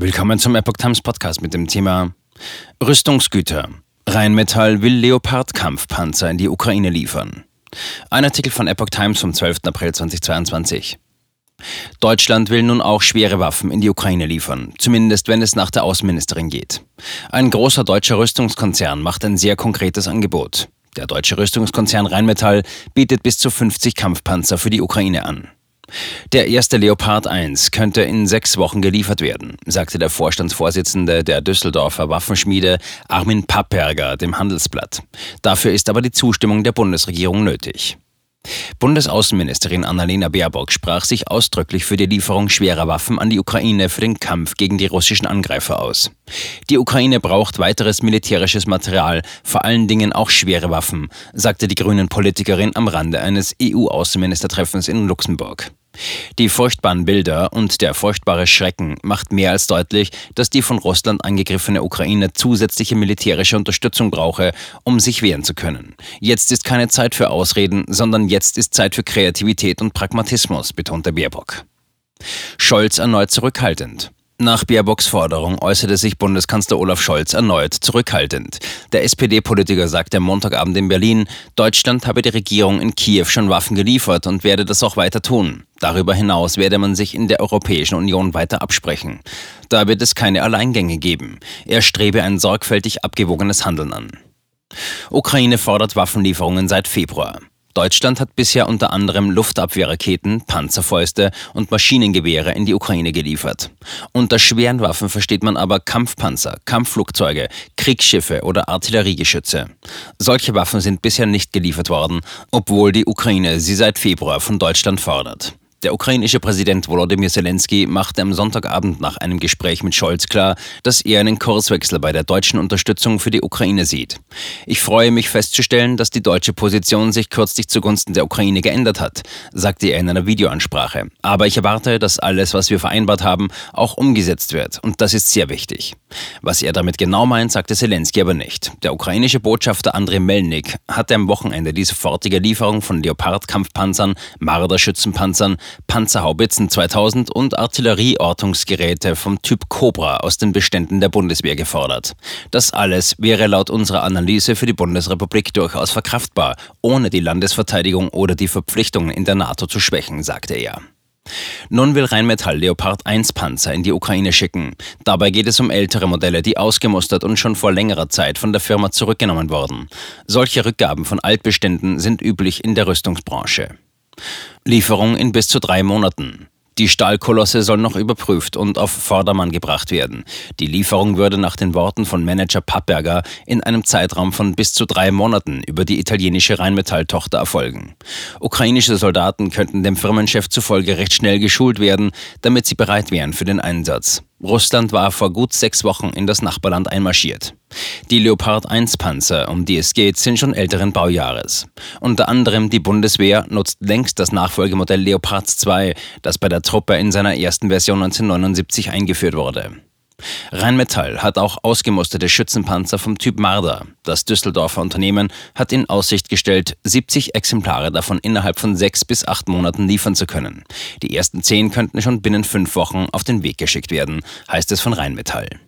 Willkommen zum Epoch Times Podcast mit dem Thema Rüstungsgüter. Rheinmetall will Leopard-Kampfpanzer in die Ukraine liefern. Ein Artikel von Epoch Times vom 12. April 2022. Deutschland will nun auch schwere Waffen in die Ukraine liefern, zumindest wenn es nach der Außenministerin geht. Ein großer deutscher Rüstungskonzern macht ein sehr konkretes Angebot. Der deutsche Rüstungskonzern Rheinmetall bietet bis zu 50 Kampfpanzer für die Ukraine an. Der erste Leopard 1 könnte in sechs Wochen geliefert werden, sagte der Vorstandsvorsitzende der Düsseldorfer Waffenschmiede Armin Papperger dem Handelsblatt. Dafür ist aber die Zustimmung der Bundesregierung nötig. Bundesaußenministerin Annalena Baerbock sprach sich ausdrücklich für die Lieferung schwerer Waffen an die Ukraine für den Kampf gegen die russischen Angreifer aus. Die Ukraine braucht weiteres militärisches Material, vor allen Dingen auch schwere Waffen, sagte die grünen Politikerin am Rande eines EU-Außenministertreffens in Luxemburg. Die furchtbaren Bilder und der furchtbare Schrecken macht mehr als deutlich, dass die von Russland angegriffene Ukraine zusätzliche militärische Unterstützung brauche, um sich wehren zu können. Jetzt ist keine Zeit für Ausreden, sondern jetzt ist Zeit für Kreativität und Pragmatismus, betonte Baerbock. Scholz erneut zurückhaltend. Nach Baerbocks Forderung äußerte sich Bundeskanzler Olaf Scholz erneut zurückhaltend. Der SPD-Politiker sagte am Montagabend in Berlin, Deutschland habe die Regierung in Kiew schon Waffen geliefert und werde das auch weiter tun. Darüber hinaus werde man sich in der Europäischen Union weiter absprechen. Da wird es keine Alleingänge geben. Er strebe ein sorgfältig abgewogenes Handeln an. Ukraine fordert Waffenlieferungen seit Februar. Deutschland hat bisher unter anderem Luftabwehrraketen, Panzerfäuste und Maschinengewehre in die Ukraine geliefert. Unter schweren Waffen versteht man aber Kampfpanzer, Kampfflugzeuge, Kriegsschiffe oder Artilleriegeschütze. Solche Waffen sind bisher nicht geliefert worden, obwohl die Ukraine sie seit Februar von Deutschland fordert. Der ukrainische Präsident Volodymyr Zelensky machte am Sonntagabend nach einem Gespräch mit Scholz klar, dass er einen Kurswechsel bei der deutschen Unterstützung für die Ukraine sieht. Ich freue mich festzustellen, dass die deutsche Position sich kürzlich zugunsten der Ukraine geändert hat, sagte er in einer Videoansprache. Aber ich erwarte, dass alles, was wir vereinbart haben, auch umgesetzt wird. Und das ist sehr wichtig. Was er damit genau meint, sagte Zelensky aber nicht. Der ukrainische Botschafter Andrei Melnik hatte am Wochenende die sofortige Lieferung von Leopard-Kampfpanzern, Marder-Schützenpanzern, Panzerhaubitzen 2000 und Artillerieortungsgeräte vom Typ Cobra aus den Beständen der Bundeswehr gefordert. Das alles wäre laut unserer Analyse für die Bundesrepublik durchaus verkraftbar, ohne die Landesverteidigung oder die Verpflichtungen in der NATO zu schwächen, sagte er. Nun will Rheinmetall Leopard 1 Panzer in die Ukraine schicken. Dabei geht es um ältere Modelle, die ausgemustert und schon vor längerer Zeit von der Firma zurückgenommen wurden. Solche Rückgaben von Altbeständen sind üblich in der Rüstungsbranche. Lieferung in bis zu drei Monaten. Die Stahlkolosse soll noch überprüft und auf Vordermann gebracht werden. Die Lieferung würde nach den Worten von Manager Pappberger in einem Zeitraum von bis zu drei Monaten über die italienische Rheinmetall-Tochter erfolgen. Ukrainische Soldaten könnten dem Firmenchef zufolge recht schnell geschult werden, damit sie bereit wären für den Einsatz. Russland war vor gut sechs Wochen in das Nachbarland einmarschiert. Die Leopard 1 Panzer, um die es geht, sind schon älteren Baujahres. Unter anderem die Bundeswehr nutzt längst das Nachfolgemodell Leopard 2, das bei der Truppe in seiner ersten Version 1979 eingeführt wurde. Rheinmetall hat auch ausgemusterte Schützenpanzer vom Typ Marder. Das Düsseldorfer Unternehmen hat in Aussicht gestellt, 70 Exemplare davon innerhalb von sechs bis acht Monaten liefern zu können. Die ersten zehn könnten schon binnen fünf Wochen auf den Weg geschickt werden, heißt es von Rheinmetall.